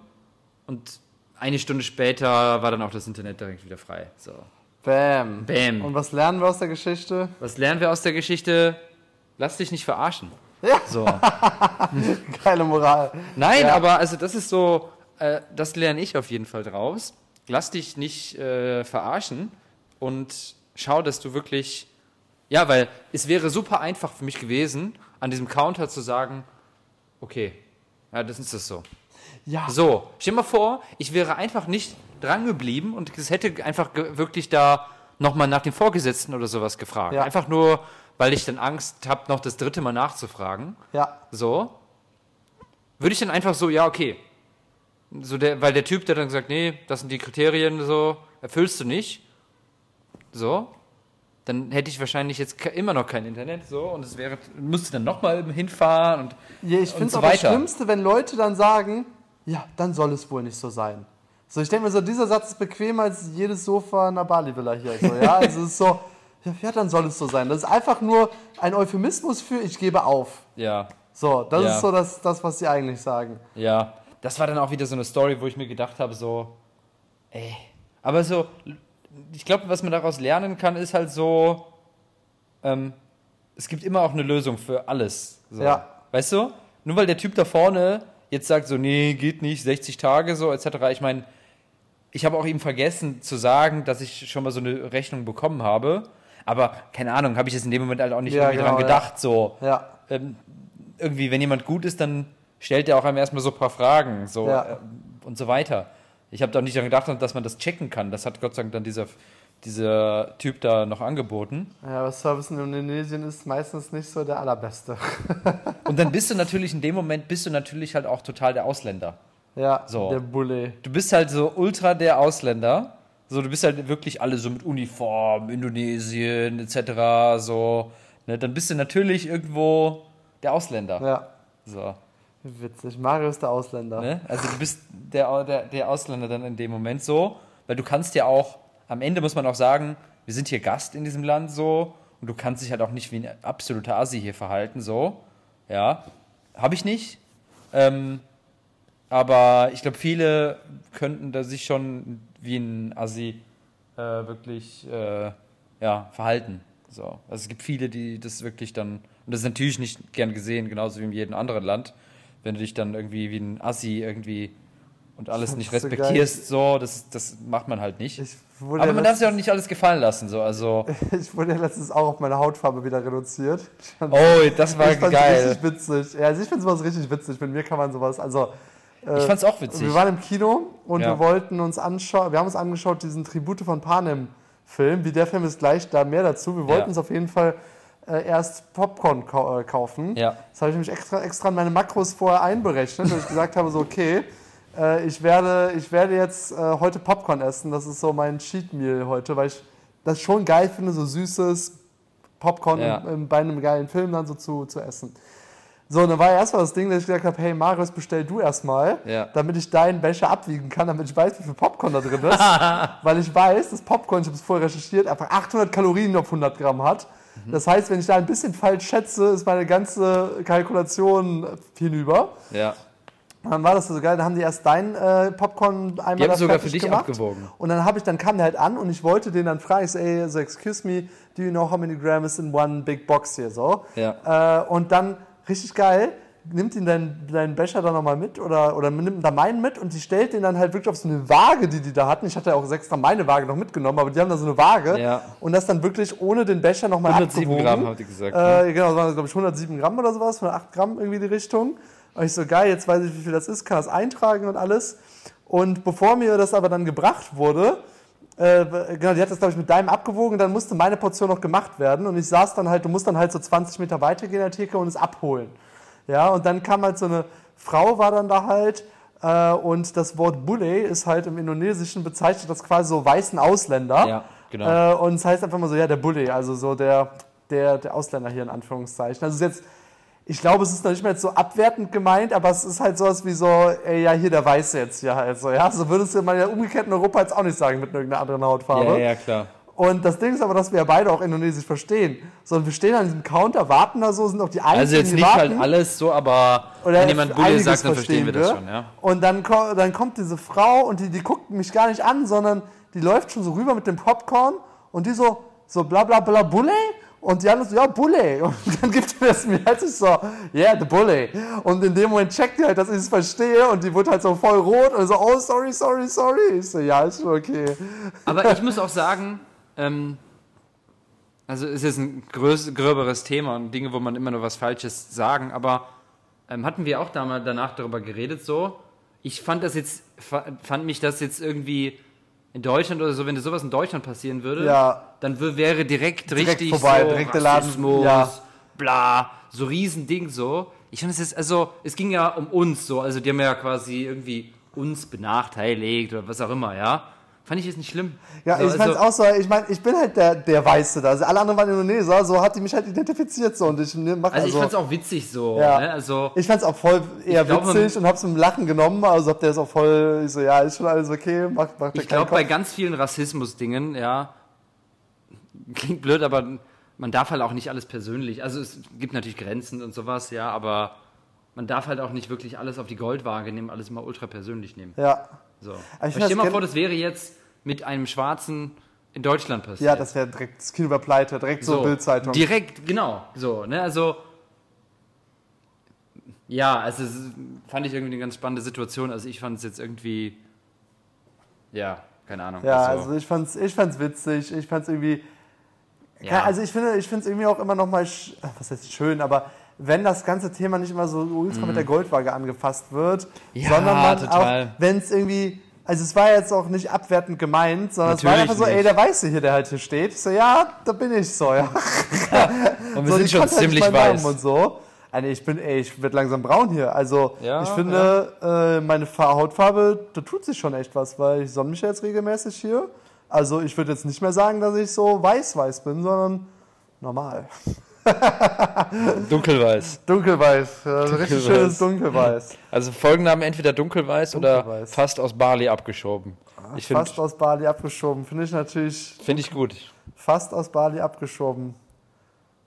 und eine Stunde später war dann auch das Internet direkt wieder frei. So. Bam. Bam. Und was lernen wir aus der Geschichte? Was lernen wir aus der Geschichte? Lass dich nicht verarschen. Ja. So. [laughs] Geile Moral. Nein, Ja. aber also das ist so, äh, das lerne ich auf jeden Fall draus. Lass dich nicht äh, verarschen und schau, dass du wirklich, ja, weil es wäre super einfach für mich gewesen, an diesem Counter zu sagen, okay, ja, das ist das so. Ja. So, stell dir mal vor, ich wäre einfach nicht dran geblieben und es hätte einfach wirklich da nochmal nach dem Vorgesetzten oder sowas gefragt. Ja. Einfach nur, weil ich dann Angst habe, noch das dritte Mal nachzufragen. Ja. So. Würde ich dann einfach so, ja, okay. So der, weil der Typ, der dann gesagt, nee, das sind die Kriterien, so, erfüllst du nicht. So. Dann hätte ich wahrscheinlich jetzt immer noch kein Internet, so, und es wäre, müsste dann nochmal hinfahren und, Ja, ich finde es so auch das. Schlimmste, wenn Leute dann sagen, ja, dann soll es wohl nicht so sein. So, ich denke mir so, dieser Satz ist bequemer als jedes Sofa in der Bali-Villa hier. So, ja, also es ist so, ja, ja, dann soll es so sein. Das ist einfach nur ein Euphemismus für ich gebe auf. Ja, So, das Ja. ist so das, das, was sie eigentlich sagen. ja. Das war dann auch wieder so eine Story, wo ich mir gedacht habe, so, ey. Aber so, ich glaube, was man daraus lernen kann, ist halt so, ähm, es gibt immer auch eine Lösung für alles. So. Ja. Weißt du? Nur weil der Typ da vorne jetzt sagt so, nee, geht nicht, 60 Tage so, etc. Ich meine, ich habe auch ihm vergessen zu sagen, dass ich schon mal so eine Rechnung bekommen habe. Aber keine Ahnung, habe ich jetzt in dem Moment halt auch nicht Ja, irgendwie dran genau, ja. gedacht. So, Ja, ähm, irgendwie, wenn jemand gut ist, dann stellt er auch einem erstmal so ein paar Fragen so, Ja. äh, und so weiter. Ich habe da nicht daran gedacht, dass man das checken kann. Das hat Gott sei Dank dann dieser, dieser Typ da noch angeboten. ja, aber Service in Indonesien ist meistens nicht so der allerbeste. [laughs] Und dann bist du natürlich in dem Moment, bist du natürlich halt auch total der Ausländer. Ja, So. der Bulle. Du bist halt so ultra der Ausländer. So, du bist halt wirklich alle so mit Uniform, Indonesien etc. So, ne? Dann bist du natürlich irgendwo der Ausländer. Ja, So. Witzig. Mario ist der Ausländer. Ne? Also du bist der, der, der Ausländer dann in dem Moment so, weil du kannst ja auch, am Ende muss man auch sagen, wir sind hier Gast in diesem Land so und du kannst dich halt auch nicht wie ein absoluter Assi hier verhalten so. Ja, habe ich nicht. Ähm, aber ich glaube, viele könnten da sich schon wie ein Assi äh, wirklich äh, ja, verhalten. So. Also es gibt viele, die das wirklich dann, und das ist natürlich nicht gern gesehen, genauso wie in jedem anderen Land, wenn du dich dann irgendwie wie ein Assi irgendwie und alles nicht respektierst, so, das, das macht man halt nicht. Aber ja man darf sich auch nicht alles gefallen lassen, so, also, [laughs] ich wurde ja letztens auch auf meine Hautfarbe wieder reduziert. Oh, das war ich geil. richtig witzig. Ja, also ich finde sowas richtig witzig. Mit mir kann man sowas, also... äh, Ich fand's auch witzig. Wir waren im Kino und Ja. wir wollten uns anschauen, wir haben uns angeschaut, diesen Tribute von Panem Film. Wie der Film ist gleich da mehr dazu. Wir wollten uns auf jeden Fall äh, erst Popcorn kau äh, kaufen. Ja. Das habe ich nämlich extra, extra in meine Makros vorher einberechnet, dass ich gesagt habe, so okay, äh, ich, werde, ich werde jetzt äh, heute Popcorn essen. Das ist so mein Cheat Meal heute, weil ich das schon geil finde, so süßes Popcorn Ja. im, im, bei einem geilen Film dann so zu, zu essen. So, und dann war erstmal das Ding, dass ich gesagt habe, hey Marius, bestell du erstmal, Ja. damit ich deinen Becher abwiegen kann, damit ich weiß, wie viel Popcorn da drin ist. [laughs] Weil ich weiß, dass Popcorn, ich habe es vorher recherchiert, einfach 800 Kalorien auf 100 Gramm hat. Mhm. Das heißt, wenn ich da ein bisschen falsch schätze, ist meine ganze Kalkulation hinüber. Ja. Und dann war das so geil, dann haben die erst deinen äh, Popcorn einmal Die haben sogar für dich gemacht. abgewogen. Und dann habe ich, dann kam der halt an und ich wollte den dann fragen, ich so, ey, so excuse me, do you know how many grams in one big box hier so? Ja. Äh, und dann, richtig geil, nimmt ihn deinen, deinen Becher dann nochmal mit oder, oder nimmt da meinen mit und die stellt den dann halt wirklich auf so eine Waage, die die da hatten. Ich hatte ja auch extra meine Waage noch mitgenommen, aber die haben da so eine Waage Ja. und das dann wirklich ohne den Becher nochmal 107 abgewogen. Gramm, habt ihr gesagt. ne? Äh, genau, das waren glaube ich 107 Gramm oder sowas, 108 Gramm irgendwie die Richtung. Und ich so, geil, jetzt weiß ich, wie viel das ist, kann das eintragen und alles. Und bevor mir das aber dann gebracht wurde, äh, genau, die hat das, glaube ich, mit deinem abgewogen, dann musste meine Portion noch gemacht werden. Und ich saß dann halt, du musst dann halt so 20 Meter weitergehen in der Theke und es abholen. Ja, und dann kam halt so eine Frau, war dann da halt, äh, und das Wort Bulle ist halt im Indonesischen bezeichnet das quasi so weißen Ausländer. Ja, genau. Äh, und es heißt einfach mal so, ja, der Bulle, also so der, der, der Ausländer hier in Anführungszeichen. Also jetzt, ich glaube, es ist noch nicht mehr jetzt so abwertend gemeint, aber es ist halt sowas wie so, ey, ja, hier der Weiße jetzt hier halt so, ja. So würdest du man ja umgekehrt in Europa jetzt auch nicht sagen mit irgendeiner anderen ja, Hautfarbe. ja, klar. Und das Ding ist aber, dass wir ja beide auch Indonesisch verstehen. So, und wir stehen an diesem Counter, warten da so, sind auch die einzigen, Also jetzt die nicht warten. halt alles so, aber Oder wenn jemand Bulle sagt, dann verstehen wir das schon, ja. Und dann, dann kommt diese Frau und die, die guckt mich gar nicht an, sondern die läuft schon so rüber mit dem Popcorn und die so, so bla bla bla Bulle. Und die anderen so, ja, Bulle. [laughs] Und dann gibt die das mir halt ich so, yeah, the Bulle. Und in dem Moment checkt die halt, dass ich es verstehe und die wird halt so voll rot und so, oh, sorry, sorry, sorry. Ich so, ja, ist schon okay. Aber ich muss auch sagen, ähm, also es ist ein größ, gröberes Thema und Dinge, wo man immer nur was Falsches sagen, aber ähm, hatten wir auch damals danach darüber geredet so. Ich fand das jetzt, fa- fand mich das jetzt irgendwie in Deutschland oder so, wenn sowas in Deutschland passieren würde, Ja. dann wär- wäre direkt, Direkt richtig vorbei, so direkt der Laden, Rassismus, ja. bla, so Riesending so. Ich fand es jetzt, also es ging ja um uns so, also die haben ja quasi irgendwie uns benachteiligt oder was auch immer, ja. Fand ich jetzt nicht schlimm. Ja, so, ich fand's auch so, ich meine, ich bin halt der, der Weiße da. Also alle anderen waren Indoneser, so hat die mich halt identifiziert so und ich ne, mach Also ich also, fand's auch witzig so, Ja. ne? Also ich fand's auch voll eher glaub, man- witzig und hab's mit dem Lachen genommen, also hab der ist auch voll, ich so, ja, ist schon alles okay, mach, mach dir ich glaube bei ganz vielen Rassismus-Dingen, ja, klingt blöd, aber man darf halt auch nicht alles persönlich. Also es gibt natürlich Grenzen und sowas, ja, aber man darf halt auch nicht wirklich alles auf die Goldwaage nehmen, alles immer ultra persönlich nehmen. Ja, So. ich Aber stell mal vor, das wäre jetzt mit einem Schwarzen in Deutschland passiert. ja, das wäre direkt, das Kino war pleite, direkt so, Bildzeitung. Direkt, genau. So, ne, also. Ja, also es fand ich irgendwie eine ganz spannende Situation. Also ich fand es jetzt irgendwie. Ja, keine Ahnung. Ja, also ich fand's, ich fand's witzig, ich fand's irgendwie, ja. also ich finde, ich finde es irgendwie auch immer noch mal, sch- was heißt schön, aber wenn das ganze Thema nicht immer so ultra mit der Goldwaage angefasst wird. Ja, sondern man total. auch, wenn es irgendwie, also es war jetzt auch nicht abwertend gemeint, sondern es war Natürlich einfach so, ey, nicht. der Weiße hier, der halt hier steht, ich so, ja, da bin ich so, ja. [laughs] und wir so, sind schon halt ziemlich Namen weiß. Und so. Also ich bin, ey, ich werde langsam braun hier. Also Ja, ich finde, äh, meine Fa- Hautfarbe, da tut sich schon echt was, weil ich sonne mich ja jetzt regelmäßig hier. Also ich würde jetzt nicht mehr sagen, dass ich so weiß-weiß bin, sondern normal. [laughs] Dunkelweiß. Dunkelweiß, ja, so richtig Dunkelweiß. schönes Dunkelweiß. Also Folgennamen entweder dunkelweiß, oder Dunkelweiß. fast aus Bali abgeschoben. Ich finde Fast aus Bali abgeschoben. Finde ich natürlich find ich gut. fast aus Bali abgeschoben.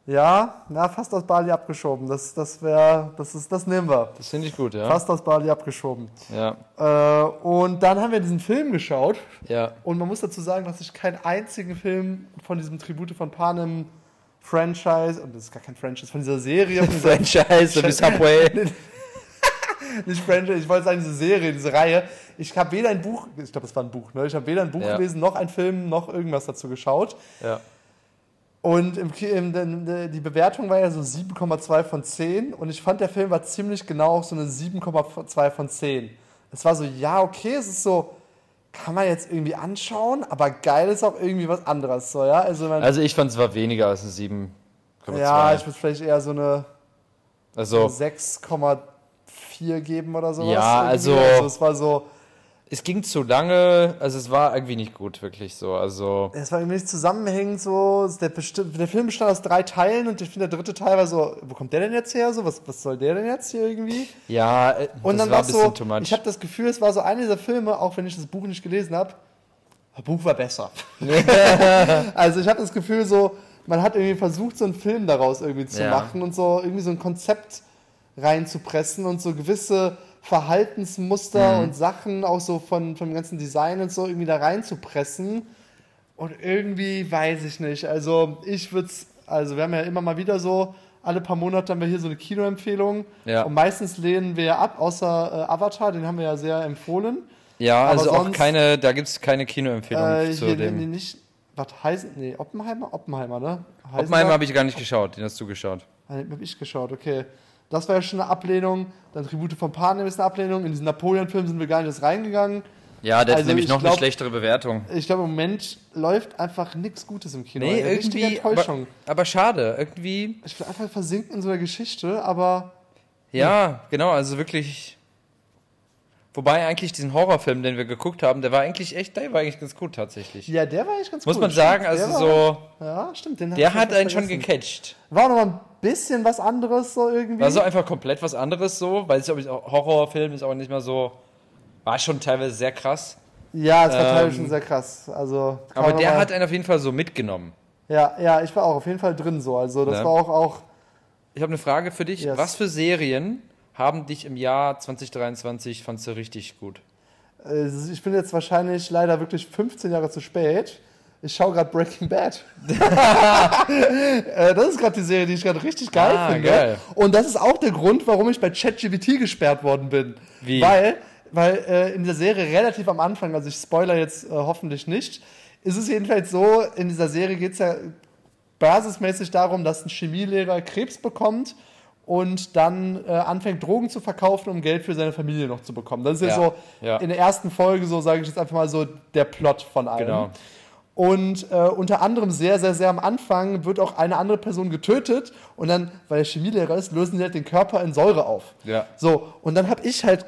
Ja, na, fast aus Bali abgeschoben. Das, das wäre, das ist, das nehmen wir. Das finde ich gut, ja. Fast aus Bali abgeschoben. Ja. Äh, und dann haben wir diesen Film geschaut. Ja. Und man muss dazu sagen, dass ich keinen einzigen Film von diesem Tribute von Panem Franchise, und das ist gar kein Franchise, von dieser Serie, von [laughs] dieser, Franchise, wie Subway. [laughs] nicht Franchise, ich wollte sagen, diese Serie, diese Reihe. Ich habe weder ein Buch, ich glaube, das war ein Buch, ne? Ich habe weder ein Buch Ja. gelesen, noch ein Film, noch irgendwas dazu geschaut. Ja. Und im, im, die Bewertung war ja so 7,2 von 10 und ich fand, der Film war ziemlich genau auch so eine 7,2 von 10. Es war so, ja, okay, es ist so, kann man jetzt irgendwie anschauen, aber geil ist auch irgendwie was anderes. So, ja, also, man, Also ich fand es war weniger als eine 7,2. ja, ich würde vielleicht eher so eine also 6,4 geben oder sowas. Ja, also- also es war so, es ging zu lange, also es war irgendwie nicht gut, wirklich so. Also es war irgendwie nicht zusammenhängend so. Der, der Film bestand aus drei Teilen und ich finde, der dritte Teil war so, wo kommt der denn jetzt her? So, was, was soll der denn jetzt hier irgendwie? ja, äh, Und das dann war ein es bisschen so, too much. ich habe das Gefühl, es war so einer dieser Filme, auch wenn ich das Buch nicht gelesen habe, das Buch war besser. [laughs] also ich habe das Gefühl so, man hat irgendwie versucht, so einen Film daraus irgendwie zu Ja. machen und so irgendwie so ein Konzept reinzupressen und so gewisse Verhaltensmuster Mhm. und Sachen auch so von, vom ganzen Design und so irgendwie da reinzupressen. Und irgendwie weiß ich nicht. Also ich würde es, also wir haben ja immer mal wieder so, alle paar Monate haben wir hier so eine Kinoempfehlung. Ja. Und meistens lehnen wir ja ab, außer äh, Avatar, den haben wir ja sehr empfohlen. ja, also auch sonst- keine, da gibt es keine Kinoempfehlung Äh, zu hier, dem. nee, nicht, was heißen, nee, Oppenheimer? Oppenheimer, ne? Oppenheimer habe ich gar nicht geschaut, den hast du geschaut. Den hab ich geschaut, okay. Das war ja schon eine Ablehnung. Dann Tribute von Panem ist eine Ablehnung. In diesen Napoleon-Film sind wir gar nicht erst reingegangen. Ja, der Also hat nämlich ich noch glaub- eine schlechtere Bewertung. Ich glaube, im Moment läuft einfach nichts Gutes im Kino. Nee, Eine irgendwie. Aber, Enttäuschung. aber schade, irgendwie. Ich will einfach versinken in so einer Geschichte, aber Ja, genau, also wirklich. Wobei eigentlich diesen Horrorfilm, den wir geguckt haben, der war eigentlich echt, der war eigentlich ganz gut tatsächlich. ja, der war echt ganz Muss gut. man sagen, Stimmt, also so, War, ja, stimmt. Den der hat einen schon gecatcht. War noch mal ein bisschen was anderes so irgendwie. War so einfach komplett was anderes so, weil es glaube ich Horrorfilm ist auch nicht mehr so, war schon teilweise sehr krass. Ja, das war Ähm, teilweise schon sehr krass. Also, Aber der hat einen auf jeden Fall so mitgenommen. Ja, ja, ich war auch auf jeden Fall drin so. Also, das Ja. war auch, auch Ich habe eine Frage für dich. Yes. Was für Serien haben dich im Jahr 2023 fandst du richtig gut? äh, ich bin jetzt wahrscheinlich leider wirklich 15 Jahre zu spät. Ich schaue gerade Breaking Bad. [laughs] Äh, das ist gerade die Serie, die ich gerade richtig geil Ah, finde. geil. Und das ist auch der Grund, warum ich bei ChatGPT gesperrt worden bin. Wie? Weil, weil äh, in der Serie relativ am Anfang, also ich spoiler jetzt äh, hoffentlich nicht, ist es jedenfalls so, in dieser Serie geht es ja basismäßig darum, dass ein Chemielehrer Krebs bekommt und dann äh, anfängt, Drogen zu verkaufen, um Geld für seine Familie noch zu bekommen. Das ist ja, Ja, so ja. in der ersten Folge, so sage ich jetzt einfach mal so, der Plot von allem. Genau. Und äh, unter anderem sehr, sehr, sehr am Anfang wird auch eine andere Person getötet und dann, weil er Chemielehrer ist, lösen sie halt den Körper in Säure auf. Ja. So, und dann habe ich halt,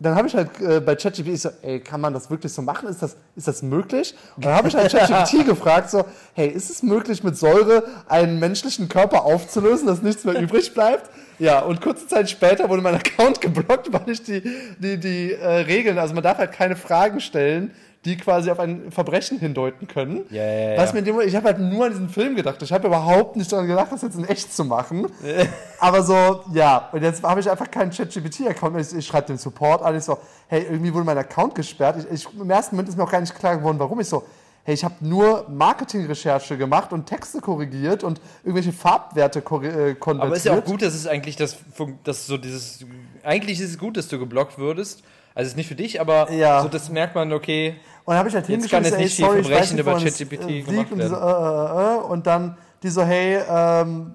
dann habe ich halt äh, bei ChatGPT so, ey, kann man das wirklich so machen? Ist das, ist das möglich? Und dann habe ich halt ChatGPT [laughs] gefragt, so, hey, ist es möglich, mit Säure einen menschlichen Körper aufzulösen, dass nichts mehr übrig bleibt? Ja, und kurze Zeit später wurde mein Account [laughs] geblockt, weil ich die, die, die äh, Regeln, also man darf halt keine Fragen stellen, die quasi auf ein Verbrechen hindeuten können. Ja, ja, ja. Was mir dem ich habe halt nur an diesen Film gedacht. Ich habe überhaupt nicht daran gedacht, das jetzt in echt zu machen. [laughs] Aber so, ja. Und jetzt habe ich einfach keinen ChatGPT-Account. Ich, ich schreibe den Support an. Ich so, hey, irgendwie wurde mein Account gesperrt. Ich, ich, Im ersten Moment ist mir auch gar nicht klar geworden, warum. Ich so, hey, ich habe nur Marketingrecherche gemacht und Texte korrigiert und irgendwelche Farbwerte äh, konvertiert. Aber ist ja auch gut, dass es eigentlich das, dass so dieses, eigentlich ist es gut, dass du geblockt würdest. Also es ist nicht für dich, aber Ja. so das merkt man, okay, Und dann habe ich halt Jetzt kann jetzt nicht viel Verbrechen über es, ChatGPT äh, gemacht. Und, die so, werden. äh, äh, äh, und dann die so, hey, ähm,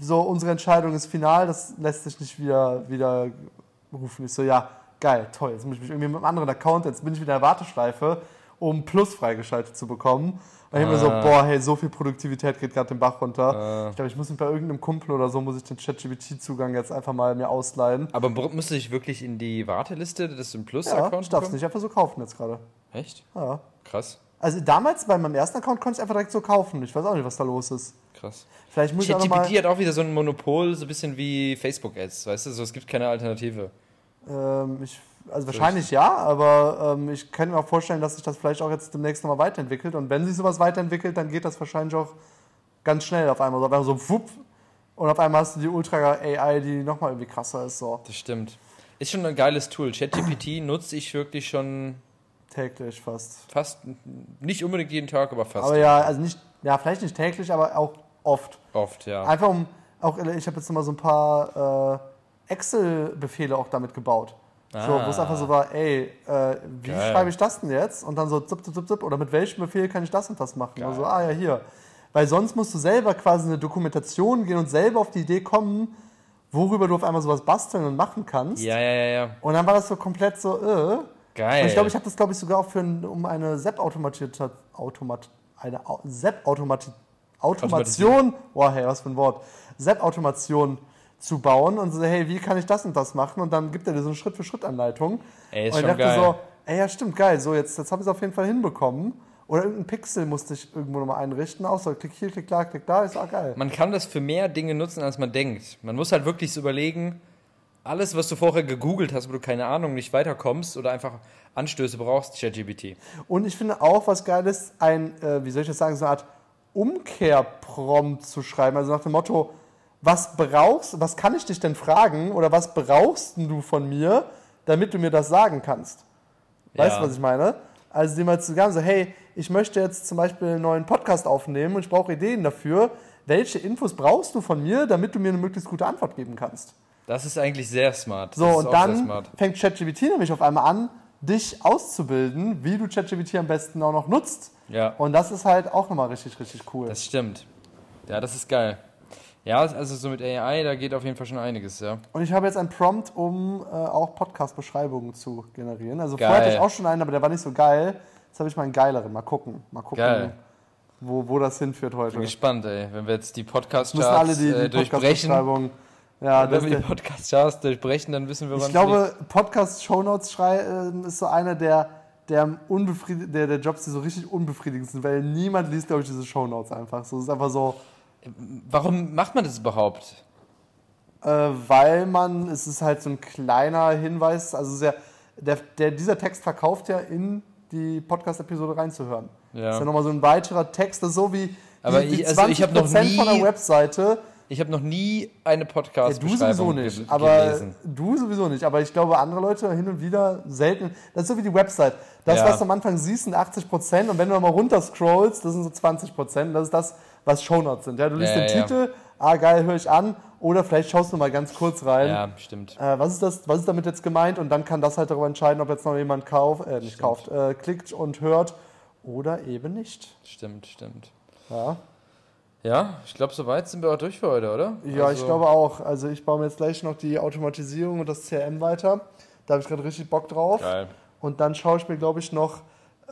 so unsere Entscheidung ist final, das lässt sich nicht wieder, wieder rufen. Ich so, ja, geil, toll. Jetzt muss ich mich irgendwie mit einem anderen Account, jetzt bin ich wieder in der Warteschleife, um Plus freigeschaltet zu bekommen. Und ich hab mir so, Ah. boah, hey, so viel Produktivität geht gerade den Bach runter. Ich glaube, ich muss mich bei irgendeinem Kumpel oder so, muss ich den ChatGPT-Zugang jetzt einfach mal mir ausleihen. aber du dich wirklich in die Warteliste des im Ja, Plus-Account ich darf es nicht einfach so kaufen jetzt gerade. Echt? Ja. Krass, Also damals bei meinem ersten Account konnte ich einfach direkt so kaufen. Ich weiß auch nicht, was da los ist. krass. Vielleicht muss ich auch noch mal, ChatGPT hat auch wieder so ein Monopol, so ein bisschen wie Facebook-Ads, weißt du? So, es gibt keine Alternative. ähm, ich, also wahrscheinlich ja, aber ähm, ich kann mir auch vorstellen, dass sich das vielleicht auch jetzt demnächst nochmal weiterentwickelt. Und wenn sich sowas weiterentwickelt, dann geht das wahrscheinlich auch ganz schnell auf einmal. So, auf einmal so wupp, und auf einmal hast du die Ultra AI, die nochmal irgendwie krasser ist, so Das stimmt. Ist schon ein geiles Tool. ChatGPT [clears throat] nutze ich wirklich schon täglich fast. fast, nicht unbedingt jeden Tag, aber fast Aber ja, also nicht, ja, vielleicht nicht täglich, aber auch oft. oft, ja. Einfach um, auch, ich habe jetzt nochmal so ein paar äh, Excel-Befehle auch damit gebaut. So, wo es Ah. einfach so war, ey, äh, wie Geil. schreibe ich das denn jetzt? Und dann so zip, zip, zip, zip, oder mit welchem Befehl kann ich das und das machen? Geil. Also, ah ja, hier. Weil sonst musst du selber quasi eine Dokumentation gehen und selber auf die Idee kommen, worüber du auf einmal sowas basteln und machen kannst. Ja, ja, ja, ja. Und dann war das so komplett so, äh. Geil. Und ich glaube, ich habe das, glaube ich, sogar auch für ein, um eine SEP-Automatisation, Automat, eine Au- SEP-Automati- Automation, boah, hey, was für ein Wort, SEP-Automation zu bauen und so, hey, wie kann ich das und das machen? Und dann gibt er dir so eine Schritt-für-Schritt-Anleitung. Ey, ist und ich dachte geil. so, ey, ja, stimmt, geil, so, jetzt, jetzt habe ich es auf jeden Fall hinbekommen. Oder irgendein Pixel musste ich irgendwo nochmal einrichten, auch so, klick hier, klick da, klick da, ist auch geil. man kann das für mehr Dinge nutzen, als man denkt. Man muss halt wirklich so überlegen, alles, was du vorher gegoogelt hast, wo du keine Ahnung nicht weiterkommst oder einfach Anstöße brauchst, ChatGPT. Und ich finde auch, was geil ist, ein, äh, wie soll ich das sagen, so eine Art Umkehrprompt zu schreiben. Also nach dem Motto, was brauchst, was kann ich dich denn fragen oder was brauchst du von mir, damit du mir das sagen kannst? Weißt du, Ja. was ich meine? Also dem mal zu sagen, so, hey, ich möchte jetzt zum Beispiel einen neuen Podcast aufnehmen und ich brauche Ideen dafür. Welche Infos brauchst du von mir, damit du mir eine möglichst gute Antwort geben kannst? Das ist eigentlich sehr smart. So, und dann fängt ChatGPT nämlich auf einmal an, dich auszubilden, wie du ChatGPT am besten auch noch nutzt. Ja, Und das ist halt auch nochmal richtig, richtig cool. das stimmt. Ja, das ist geil. Ja, also so mit AI, da geht auf jeden Fall schon einiges, ja. Und ich habe jetzt einen Prompt, um äh, auch Podcast-Beschreibungen zu generieren. Also Geil. vorher hatte ich auch schon einen, aber der war nicht so geil. Jetzt habe ich mal einen geileren. Mal gucken. Mal gucken, Geil. Wo, wo das hinführt heute. Bin gespannt, ey. Wenn wir jetzt die Podcast-Charts äh, die durchbrechen, Podcast-Beschreibung. Ja, wenn wir die Podcast-Charts durchbrechen, dann wissen wir, ich wann glaube, Podcast-Shownotes schreiben ist so einer der, der, der, der Jobs, die so richtig unbefriedigend sind, weil niemand liest, glaube ich, diese Shownotes einfach. So, es ist einfach so, Warum macht man das überhaupt? äh, weil man, es ist halt so ein kleiner Hinweis, also sehr, der, der, dieser Text verkauft ja in die Podcast-Episode reinzuhören. Ja. Das ist ja nochmal so ein weiterer Text, das ist so wie Aber die, die ich- also ich hab noch 20% von der nie- Webseite. Ich habe noch nie eine Ja, podcast du sowieso nicht, aber du sowieso nicht. Aber ich glaube, andere Leute hin und wieder selten. Das ist so wie die Website. Das, Ja. was du am Anfang siehst, sind 80 Prozent und wenn du mal runter scrollst, das sind so 20 Prozent. Das ist das, was Shownotes sind. Ja, du liest Ja, den ja. Titel, ah geil, höre ich an. Oder vielleicht schaust du mal ganz kurz rein. Ja, stimmt. Äh, was ist das? Was ist damit jetzt gemeint? Und dann kann das halt darüber entscheiden, ob jetzt noch jemand kauft, äh, nicht Stimmt. kauft, äh, klickt und hört oder eben nicht. Stimmt, stimmt. Ja, Ja, ich glaube, soweit sind wir auch durch für heute, oder? ja Also, ich glaube auch. Also ich baue mir jetzt gleich noch die Automatisierung und das CRM weiter. Da habe ich gerade richtig Bock drauf. Geil. Und dann schaue ich mir, glaube ich, noch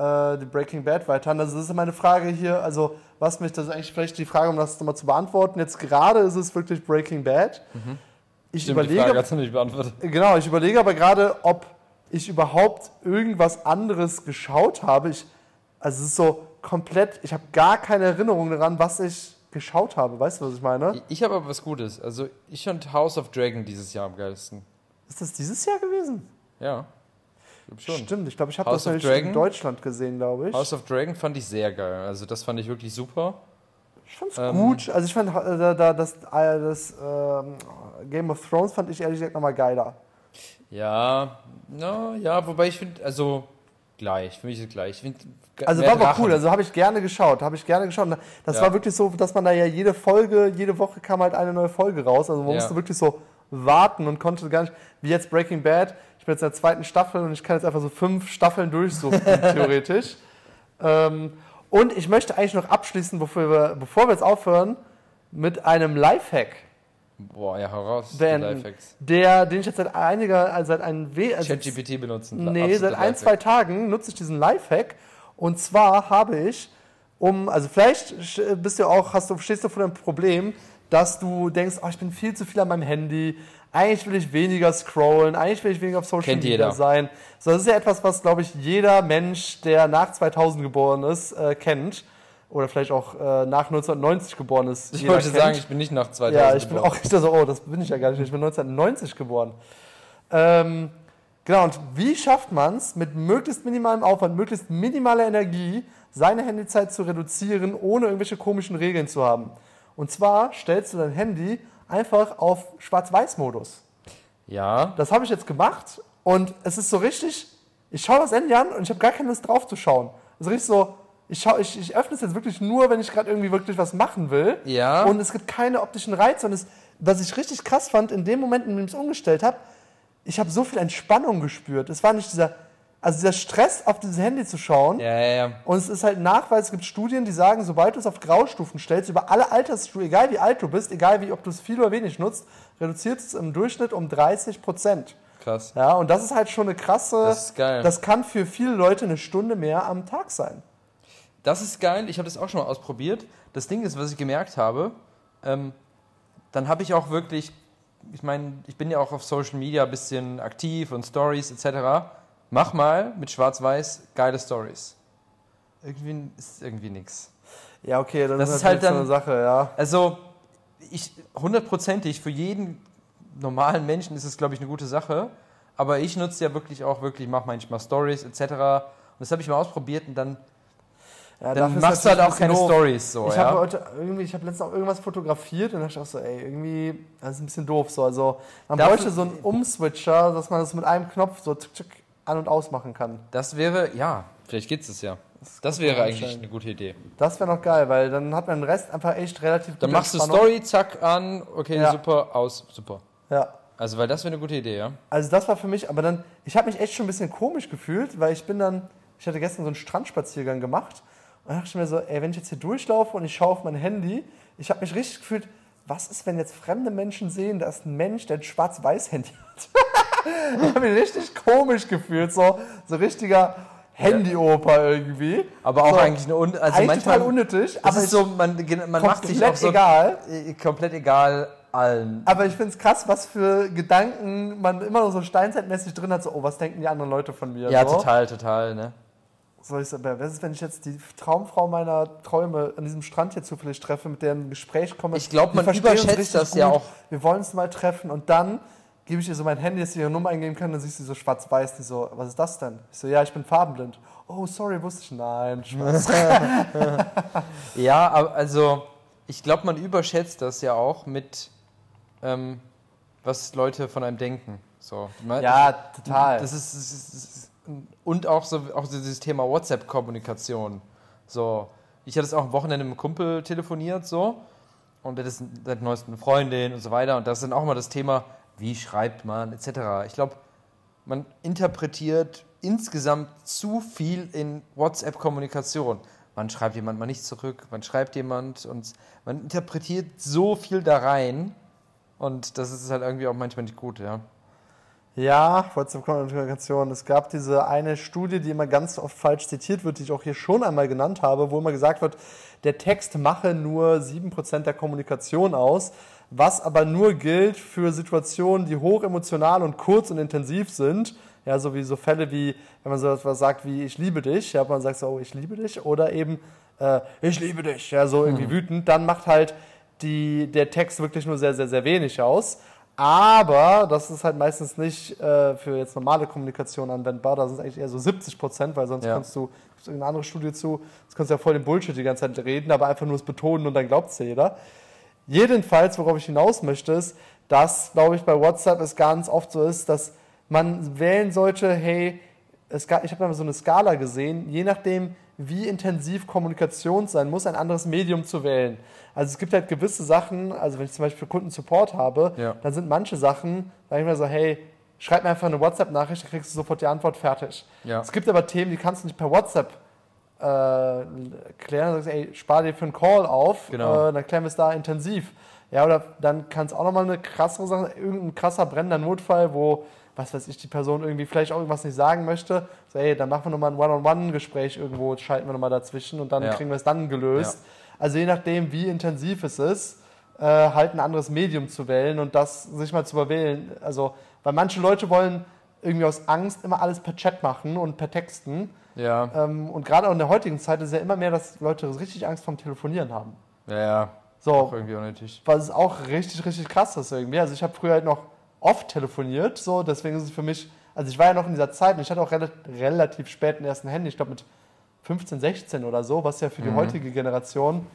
äh, die Breaking Bad weiter an. Also das ist meine Frage hier. Also was mich, das ist eigentlich vielleicht die Frage, um das nochmal zu beantworten. Jetzt gerade ist es wirklich Breaking Bad. Ich Mhm. Stimmt, die Frage überlege, hast du nicht beantwortet. genau, ich überlege aber gerade, ob ich überhaupt irgendwas anderes geschaut habe. Ich, also es ist so komplett, ich habe gar keine Erinnerung daran, was ich geschaut habe. Weißt du, was ich meine? Ich, ich habe aber was Gutes. Also, ich fand House of Dragon dieses Jahr am geilsten. Ist das dieses Jahr gewesen? Ja. Glaub schon. Stimmt, ich glaube, ich habe das of Dragon? in Deutschland gesehen, glaube ich. House of Dragon fand ich sehr geil. Also, das fand ich wirklich super. Ich fand's Ähm, gut. Also ich fand äh, da, da, das, äh, das ähm, Game of Thrones fand ich ehrlich gesagt nochmal geiler. Ja, na, ja, wobei ich finde, also gleich, für mich ist gleich. Also war aber cool, also habe ich gerne geschaut, habe ich gerne geschaut. Das Ja. war wirklich so, dass man da ja jede Folge, jede Woche kam halt eine neue Folge raus. Also man Ja. musste wirklich so warten und konnte gar nicht, wie jetzt Breaking Bad, ich bin jetzt in der zweiten Staffel und ich kann jetzt einfach so fünf Staffeln durchsuchen, [laughs] theoretisch. Ähm, und ich möchte eigentlich noch abschließen, bevor wir, bevor wir jetzt aufhören, mit einem Lifehack. Boah, ja, heraus. Denn- Lifehacks. Der, den ich jetzt seit einiger, also seit einem We also ChatGPT benutzen. Nee, seit ein, Lifehack. zwei Tagen nutze ich diesen Lifehack. Und zwar habe ich, um, also vielleicht bist du auch, hast du, stehst du vor dem Problem, dass du denkst, oh, ich bin viel zu viel an meinem Handy. Eigentlich will ich weniger scrollen, eigentlich will ich weniger auf Social Kennt Media jeder. sein. So, das ist ja etwas, was, glaube ich, jeder Mensch, der nach 2000 geboren ist, äh, kennt. Oder vielleicht auch äh, nach 1990 geboren ist. Ich wollte kennt. sagen, ich bin nicht nach 2000 Ja, ich bin geboren. auch [laughs] ich dachte so, oh, das bin ich ja gar nicht. Ich bin 1990 geboren. Ähm, genau, und wie schafft man es, mit möglichst minimalem Aufwand, möglichst minimaler Energie, seine Handyzeit zu reduzieren, ohne irgendwelche komischen Regeln zu haben? Und zwar stellst du dein Handy einfach auf Schwarz-Weiß-Modus. Ja, Das habe ich jetzt gemacht und es ist so richtig, ich schaue das Handy an und ich habe gar keine Lust drauf zu schauen. Es ist richtig so, ich, schau, ich, ich öffne es jetzt wirklich nur, wenn ich gerade irgendwie wirklich was machen will. Ja. Und es gibt keine optischen Reize. Und es, was ich richtig krass fand, in dem Moment, in dem ich es umgestellt habe, ich habe so viel Entspannung gespürt. Es war nicht dieser, also dieser Stress, auf dieses Handy zu schauen. ja, ja, ja. Und es ist halt Nachweis, es gibt Studien, die sagen, sobald du es auf Graustufen stellst, über alle Altersstufen, egal wie alt du bist, egal wie, ob du es viel oder wenig nutzt, reduziert es im Durchschnitt um 30 Prozent. Krass. Ja, und das ist halt schon eine krasse, Das ist geil. das kann für viele Leute eine Stunde mehr am Tag sein. Das ist geil, ich habe das auch schon mal ausprobiert. Das Ding ist, was ich gemerkt habe, ähm, dann habe ich auch wirklich, ich meine, ich bin ja auch auf Social Media ein bisschen aktiv und Stories etc. Mach mal mit Schwarz-Weiß geile Stories. Irgendwie ist irgendwie nix. Ja, okay, das, Das ist halt natürlich so eine dann- Sache, ja. Also, ich hundertprozentig für jeden normalen Menschen ist es, glaube ich, eine gute Sache. Aber ich nutze ja wirklich auch wirklich, mache manchmal Stories etc. Und das habe ich mal ausprobiert und dann, ja dann machst du halt auch keine. Stories so. ich ja? habe irgendwie, ich habe letztens auch irgendwas fotografiert und dachte auch so, ey, irgendwie, das ist ein bisschen doof so. Also man Dafür- bräuchte so einen Umswitcher, dass man das mit einem Knopf so tschuk, tschuk, an- und ausmachen kann. Das wäre, ja, vielleicht geht's es ja. Das kann wäre eigentlich eine gute Idee. Das wäre noch geil, weil dann hat man den Rest einfach echt relativ Dann machst du Entspannung. Story, zack, an, okay, Ja. super, aus, super. Ja. Also, weil das wäre eine gute Idee, ja. Also das war für mich, aber dann, ich habe mich echt schon ein bisschen komisch gefühlt, weil ich bin dann, ich hatte gestern so einen Strandspaziergang gemacht und dachte ich mir so, ey, wenn ich jetzt hier durchlaufe und ich schaue auf mein Handy, ich habe mich richtig gefühlt, was ist, wenn jetzt fremde Menschen sehen, da ist ein Mensch, der ein schwarz-weiß-Handy hat. [laughs] [laughs] ich habe mich richtig komisch gefühlt, so, so richtiger Handy-Oper irgendwie. Aber auch so, eigentlich eine, un also eigentlich manchmal, total unnötig, aber ist ich, so, man, man macht sich komplett auch so, egal. äh, komplett egal allen. Aber ich finde es krass, was für Gedanken man immer noch so steinzeitmäßig drin hat, so, oh, was denken die anderen Leute von mir? Ja, so. total, total, ne. Soll ich sagen, was ist, wenn ich jetzt die Traumfrau meiner Träume an diesem Strand hier zufällig treffe, mit der ein Gespräch komme? Ich glaub, Wir man überschätzt das ja auch. Wir wollen uns mal treffen und dann gebe ich ihr so mein Handy, dass sie ihre Nummer eingeben kann, dann siehst du so schwarz-weiß, die so, was ist das denn? Ich so, ja, ich bin farbenblind. Oh, sorry, wusste ich. Nein, Spaß. [laughs] Ja, also ich glaube, man überschätzt das ja auch mit, ähm, was Leute von einem denken. So, ja, total. Das ist, das ist, das ist und auch so auch dieses Thema WhatsApp-Kommunikation. So, ich hatte es auch am Wochenende mit einem Kumpel telefoniert so und der ist seine neuesten Freundin und so weiter und das ist dann auch mal das Thema, wie schreibt man etc. Ich glaube, man interpretiert insgesamt zu viel in WhatsApp-Kommunikation. Man schreibt jemand mal nicht zurück, man schreibt jemand und man interpretiert so viel da rein und das ist halt irgendwie auch manchmal nicht gut, ja. Ja, WhatsApp-Kommunikation. Es gab diese eine Studie, die immer ganz oft falsch zitiert wird, die ich auch hier schon einmal genannt habe, wo immer gesagt wird, der Text mache nur 7% der Kommunikation aus, was aber nur gilt für Situationen, die hoch emotional und kurz und intensiv sind. Ja, so wie so Fälle wie, wenn man so etwas sagt wie ich liebe dich, ja, man sagt so, oh, ich liebe dich, oder eben äh, ich liebe dich, ja, so irgendwie wütend, dann macht halt die, der Text wirklich nur sehr, sehr, sehr wenig aus. Aber das ist halt meistens nicht äh, für jetzt normale Kommunikation anwendbar. Da sind es eigentlich eher so 70 Prozent, weil sonst Ja. kannst du, gibt's irgendeine andere Studie zu, sonst kannst du ja voll den Bullshit die ganze Zeit reden, aber einfach nur es betonen und dann glaubt es ja jeder. Jedenfalls, worauf ich hinaus möchte, ist, dass, glaube ich, bei WhatsApp es ganz oft so ist, dass man wählen sollte, hey, es ich habe mal so eine Skala gesehen, je nachdem, wie intensiv Kommunikation sein muss, ein anderes Medium zu wählen. Also es gibt halt gewisse Sachen, also wenn ich zum Beispiel für Kunden Support habe, Ja. dann sind manche Sachen, sag ich mal so, hey, schreib mir einfach eine WhatsApp-Nachricht, dann kriegst du sofort die Antwort fertig. Ja. Es gibt aber Themen, die kannst du nicht per WhatsApp äh, klären. Dann sagst du, ey, spar dir für einen Call auf, Genau. äh, dann klären wir es da intensiv. Ja, oder dann kann es auch nochmal eine krassere Sache, irgendein krasser brennender Notfall, wo, was weiß ich, die Person irgendwie vielleicht auch irgendwas nicht sagen möchte. So, ey, dann machen wir nochmal ein One-on-One-Gespräch irgendwo, schalten wir nochmal dazwischen und dann Ja. kriegen wir es dann gelöst. Also je nachdem, wie intensiv es ist, äh, halt ein anderes Medium zu wählen und das sich mal zu überwählen. Also, weil manche Leute wollen irgendwie aus Angst immer alles per Chat machen und per Texten. Ja, Ähm, und gerade auch in der heutigen Zeit ist es ja immer mehr, dass Leute richtig Angst vorm Telefonieren haben. ja, ja. Auch So, irgendwie unnötig. was ist auch richtig, richtig krass ist irgendwie. Also ich habe früher halt noch oft telefoniert, so, deswegen ist es für mich, also ich war ja noch in dieser Zeit und ich hatte auch rel relativ spät ein ersten Handy, ich glaube mit 15, 16 oder so, was ja für die heutige Generation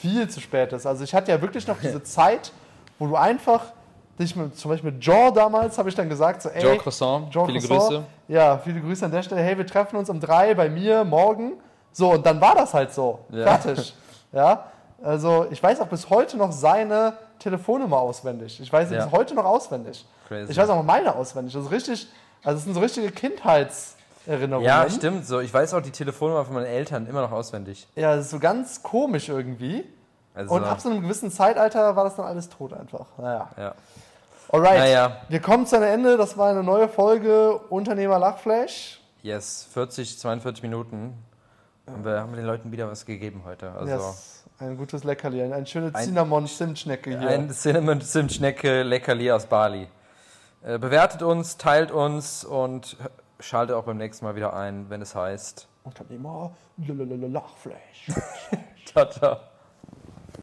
viel zu spät ist. Also ich hatte ja wirklich noch [laughs] diese Zeit, wo du einfach dich mit, zum Beispiel mit Jean damals, habe ich dann gesagt, so, ey, Joe Croissant, Jean viele Croissant. Grüße. Ja, viele Grüße an der Stelle. Hey, wir treffen uns um drei bei mir morgen. So, und dann war das halt so. Ja. Fertig. Ja, also ich weiß auch bis heute noch seine Telefonnummer auswendig. Ich weiß sie Ja. bis heute noch auswendig. Crazy. Ich weiß auch meine auswendig. Das ist richtig, also es sind so richtige Kindheitserinnerungen. Ja, stimmt. So, ich weiß auch die Telefonnummer von meinen Eltern immer noch auswendig. Ja, das ist so ganz komisch irgendwie. Also, Und ab so einem gewissen Zeitalter war das dann alles tot einfach. Naja. ja. Alright. Naja. Wir kommen zu einem Ende. Das war eine neue Folge Unternehmer Lachflash. Yes, 40, 42 Minuten. Und wir haben den Leuten wieder was gegeben heute. Also Yes. Ein gutes Leckerli, ein, ein schöne Cinnamon-Zimtschnecke hier. ein Cinnamon Zimtschnecke Leckerli aus Bali. Äh, bewertet uns, teilt uns und schaltet auch beim nächsten Mal wieder ein, wenn es heißt. Unternehmer Lachflash. [laughs] Ciao, ciao.